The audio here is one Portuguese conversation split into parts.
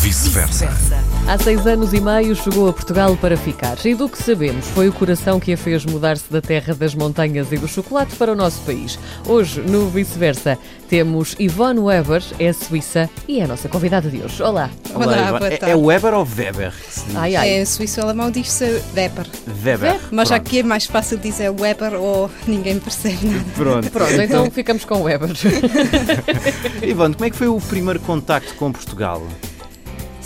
vice-versa. Há seis anos e meio chegou a Portugal para ficar. E do que sabemos, foi o coração que a fez mudar-se da terra das montanhas e do chocolate para o nosso país. Hoje, no vice-versa, temos Yvonne Weber, é suíça e é a nossa convidada de hoje. Olá. Olá, Olá, boa É- tarde. É Weber ou Weber? Ai, ai. É suíço-alemão diz-se Weber. Weber. Mas Pronto. aqui é mais fácil dizer Weber ou ninguém percebe nada. Pronto. Pronto, então ficamos com Weber. Ivan, como é que foi o primeiro contacto com Portugal?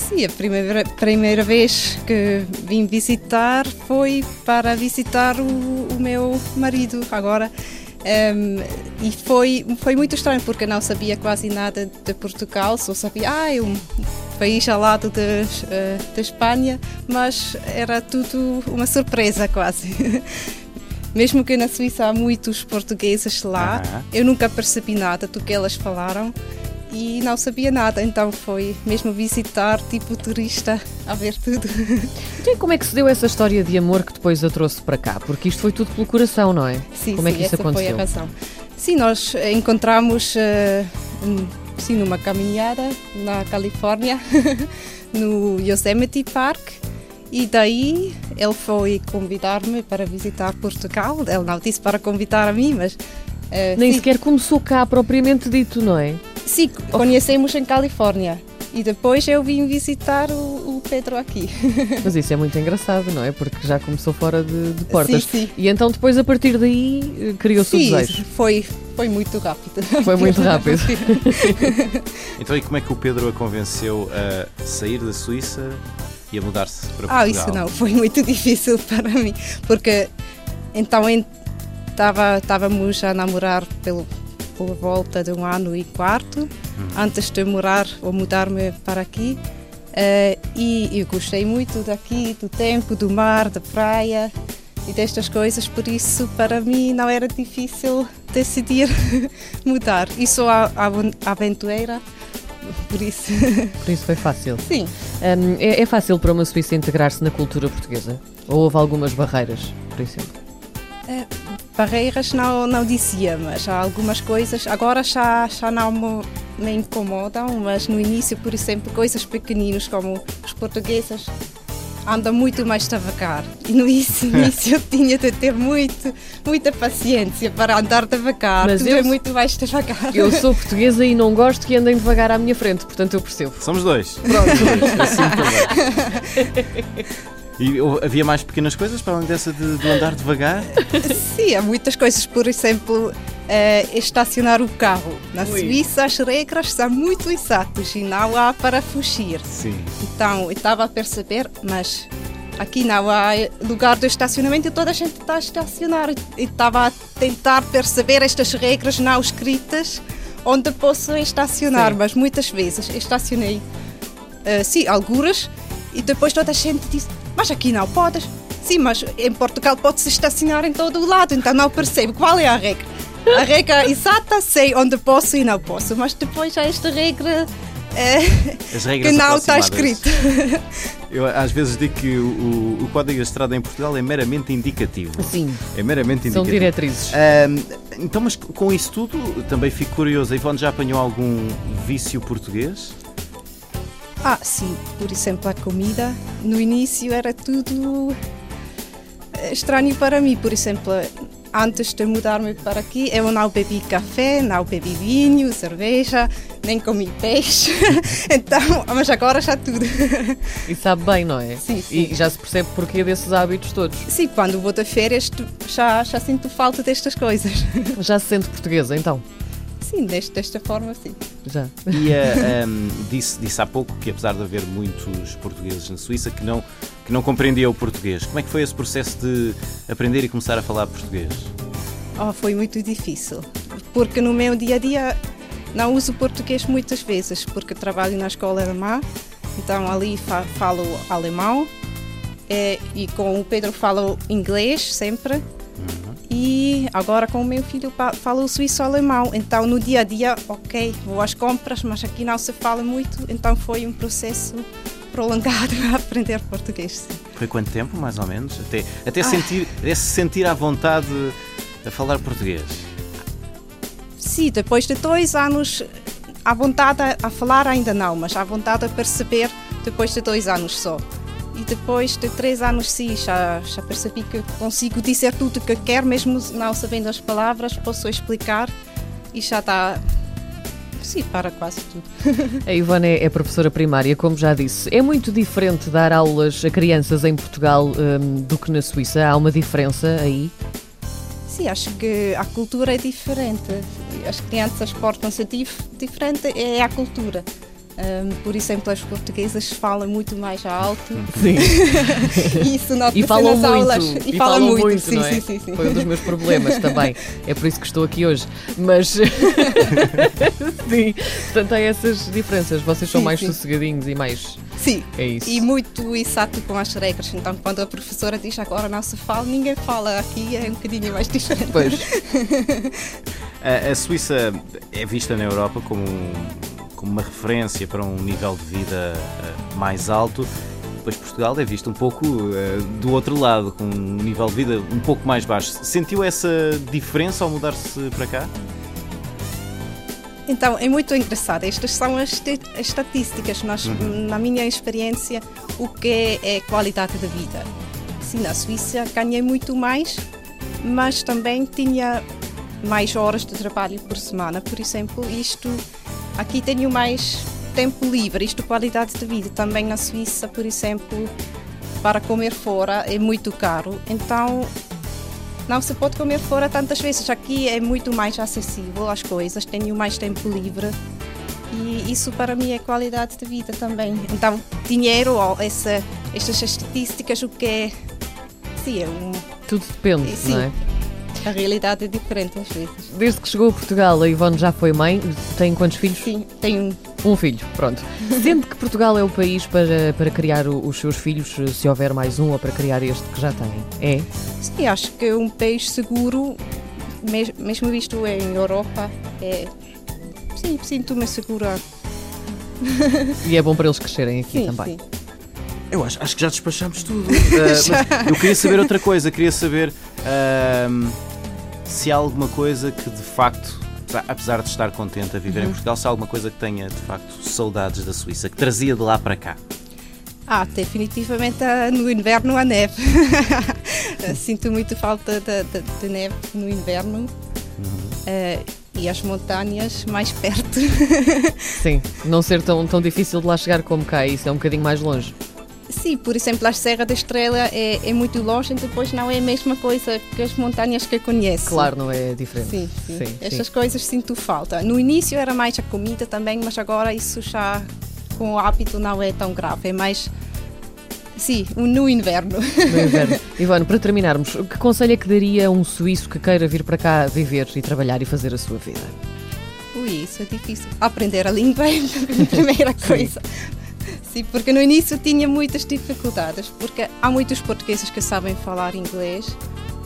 Sim, a primeira, primeira vez que vim visitar foi para visitar o, o meu marido agora. Ehm, e foi, foi muito estranho porque não sabia quase nada de Portugal, só sabia, ah, é um país ao lado de, eh, da Espanha, mas era tudo uma surpresa quase. Mesmo que na Suíça há muitos portugueses lá, Aham. eu nunca percebi nada do que elas falaram e não sabia nada, então foi mesmo visitar, tipo turista, a ver tudo. Então, e como é que se deu essa história de amor que depois a trouxe para cá? Porque isto foi tudo pelo coração, não é? Sim, como é sim, que isso aconteceu? foi a razão. Sim, nós encontramos eh, sim, numa caminhada na Califórnia, no Yosemite Park, e daí ele foi convidar-me para visitar Portugal. Ele não disse para convidar a mim, mas. eh, Nem sim, sequer começou cá propriamente dito, não é? Sim, conhecemos em Califórnia. E depois eu vim visitar o, o Pedro aqui. Mas isso é muito engraçado, não é? Porque já começou fora de, de portas. Sim, sim. E então depois, a partir daí, eh, criou-se o Sim, desejo. foi, foi muito rápido. Foi muito rápido. Então, e como é que o Pedro a convenceu a sair da Suíça e a mudar-se para Portugal? Ah, isso não, foi muito difícil para mim, porque então estávamos a namorar pelo, por volta de um ano e quarto, antes de morar ou mudar-me para aqui. Eh, e eu gostei muito daqui, do tempo, do mar, da praia e destas coisas, por isso para mim não era difícil decidir mudar. E sou a, a aventureira, por isso. Por isso foi fácil. Sim, Hum, é, é fácil para uma suíça integrar-se na cultura portuguesa? Ou houve algumas barreiras, por exemplo? É, barreiras não, não dizia, mas há algumas coisas. Agora já, já não me, me incomodam, mas no início, por exemplo, coisas pequeninas como os portugueses andam muito mais devagar. E no início, início eu tinha de ter muito, muita paciência para andar devagar. Mas Tudo eu- é muito mais devagar. Eu sou portuguesa e não gosto que andem devagar à minha frente, portanto eu percebo. Somos dois. Pronto. assim também. E havia mais pequenas coisas para além dessa de, de andar devagar? Sim, há muitas coisas, por exemplo, eh, estacionar o carro. Na Ui. Suíça as regras são muito exatas e não há para fugir. Sim. Então, eu estava a perceber, mas aqui não há lugar de estacionamento e toda a gente está a estacionar. E estava a tentar perceber estas regras não escritas onde posso estacionar, Sim. mas muitas vezes estacionei, eh, sim, alguras, e depois toda a gente diz, mas aqui não podes. Sim, mas em Portugal pode-se estacionar em todo o lado, então não percebo qual é a regra. A regra exata sei onde posso e não posso, mas depois há esta regra regras que não está escrito. Eu às vezes digo que o, o, Código da Estrada em Portugal é meramente indicativo. Sim, É meramente são indicativo. diretrizes. Ahm, então, mas com isso tudo, também fico curioso. A Ivone já apanhou algum vício português? Ah, sim, por exemplo, a comida. No início era tudo eh, estranho para mim. Por exemplo, antes de mudar-me para aqui, eu não bebi café, não bebi vinho, cerveja, nem comi peixe. então, mas agora já tudo. E sabe bem, não é? Sim, sim. E já se percebe porquê desses hábitos todos. Sim, quando vou de férias, já, já sinto falta destas coisas. Já se sente portuguesa, então? Sim, deste, desta forma, sim. Já. E ah, ahm, disse, disse há pouco que apesar de haver muitos portugueses na Suíça que não, que não compreendiam o português, como é que foi esse processo de aprender e começar a falar português? Oh, foi muito difícil, porque no meu dia a dia não uso português muitas vezes, porque trabalho na escola alemã, então ali fa falo alemão eh, e com o Pedro falo inglês sempre. E agora com o meu filho falo suíço-alemão, então no dia a dia, ok, vou às compras, mas aqui não se fala muito, então foi um processo prolongado a aprender português. sim. Foi quanto tempo, mais ou menos? Até, até, sentir, até se sentir à vontade a falar português? Sim, depois de dois anos à vontade a, a falar ainda não, mas à vontade a perceber depois de dois anos só. E depois de três anos, sim, já, já percebi que consigo dizer tudo o que quero, mesmo não sabendo as palavras, posso explicar e já está. Sim, para quase tudo. A Ivone é, professora primária, como já disse. É muito diferente dar aulas a crianças em Portugal hum, do que na Suíça? Há uma diferença aí? Sim, acho que a cultura é diferente. As crianças portam-se dif diferente, é a cultura. Um, por exemplo, as portuguesas falam muito mais alto. Sim. isso nota e falam nas muito, aulas. E, E, falam, falam muito, muito, sim, não é? sim, sim, sim. Foi um dos meus problemas também. É por isso que estou aqui hoje. Mas sim, portanto há essas diferenças. Vocês são Sim, mais sim. sossegadinhos e mais. Sim. É isso. E muito exato com as regras. Então, quando a professora diz agora não se fala, ninguém fala. Aqui é um bocadinho mais diferente. Pois. A, a Suíça é vista na Europa como, um- como uma referência para um nível de vida eh, mais alto. Depois Portugal é visto um pouco eh, do outro lado, com um nível de vida um pouco mais baixo. Sentiu essa diferença ao mudar-se para cá? Então, é muito engraçado. Estas são as estatísticas. Nós, Na minha experiência, o que é, é qualidade de vida. Sim, na Suíça ganhei muito mais, mas também tinha mais horas de trabalho por semana. Por exemplo, isto aqui tenho mais tempo livre, isto qualidade de vida. Também na Suíça, por exemplo, para comer fora é muito caro. Então, não se pode comer fora tantas vezes. Aqui é muito mais acessível as coisas, tenho mais tempo livre e isso para mim é qualidade de vida também. Então, dinheiro, essa, estas estatísticas, o que é. Sim, é um, Tudo depende, Sim. não é? A realidade é diferente às vezes. Desde que chegou a Portugal, a Ivone já foi mãe. Tem quantos filhos? Sim, tenho. Um filho, pronto. Sente que Portugal é o país para, para criar os seus filhos, se houver mais um, ou para criar este que já tem? É? Sim, acho que é um país seguro, mes- mesmo visto em Europa, é. Sim, sinto-me segura. E é bom para eles crescerem aqui Sim, também. sim. Eu acho, acho que já despachamos tudo. Ah, mas eu queria saber outra coisa, queria saber ahm, se há alguma coisa que de facto, apesar- de estar contente a viver em Portugal, se há alguma coisa que tenha de facto saudades da Suíça, que trazia de lá para cá. Ah, definitivamente no inverno a neve. Sinto muito falta de, de- de neve no inverno. Eh, e as montanhas mais perto. Sim, não ser tão, tão difícil de lá chegar como cá, isso é um bocadinho mais longe. Sim, por exemplo, a Serra da Estrela é, é muito longe e depois não é a mesma coisa que as montanhas que eu conheço. Claro, não é diferente. Sim, sim. sim, Estas coisas sinto falta. No início era mais a comida também, mas agora isso já com o hábito não é tão grave. É mais. Sim, no inverno. no inverno. Ivone, para terminarmos, que conselho é que daria a um suíço que queira vir para cá viver e trabalhar e fazer a sua vida? Ui, isso é difícil. Aprender a língua é a primeira coisa. Porque no início tinha muitas dificuldades, porque há muitos portugueses que sabem falar inglês,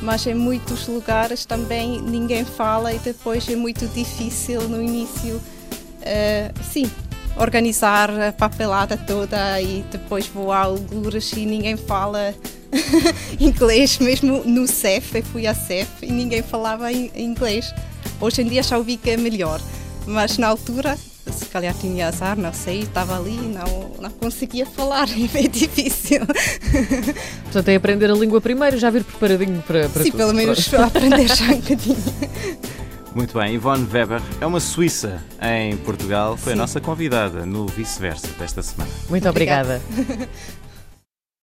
mas em muitos lugares também ninguém fala e depois é muito difícil no início, eh, sim, organizar a papelada toda e depois vou a algures e ninguém fala inglês, mesmo no CEF, eu fui à CEF e ninguém falava in- inglês. Hoje em dia já ouvi que é melhor, mas na altura, calhar tinha azar, não sei, estava ali e não, não conseguia falar, é bem difícil. Portanto, é aprender a língua primeiro já vir preparadinho para, para Sim, tudo. pelo menos aprender já um bocadinho. Muito bem, Ivone Weber é uma suíça em Portugal, foi a Sim. nossa convidada no vice-versa desta semana. Muito Obrigada. obrigada.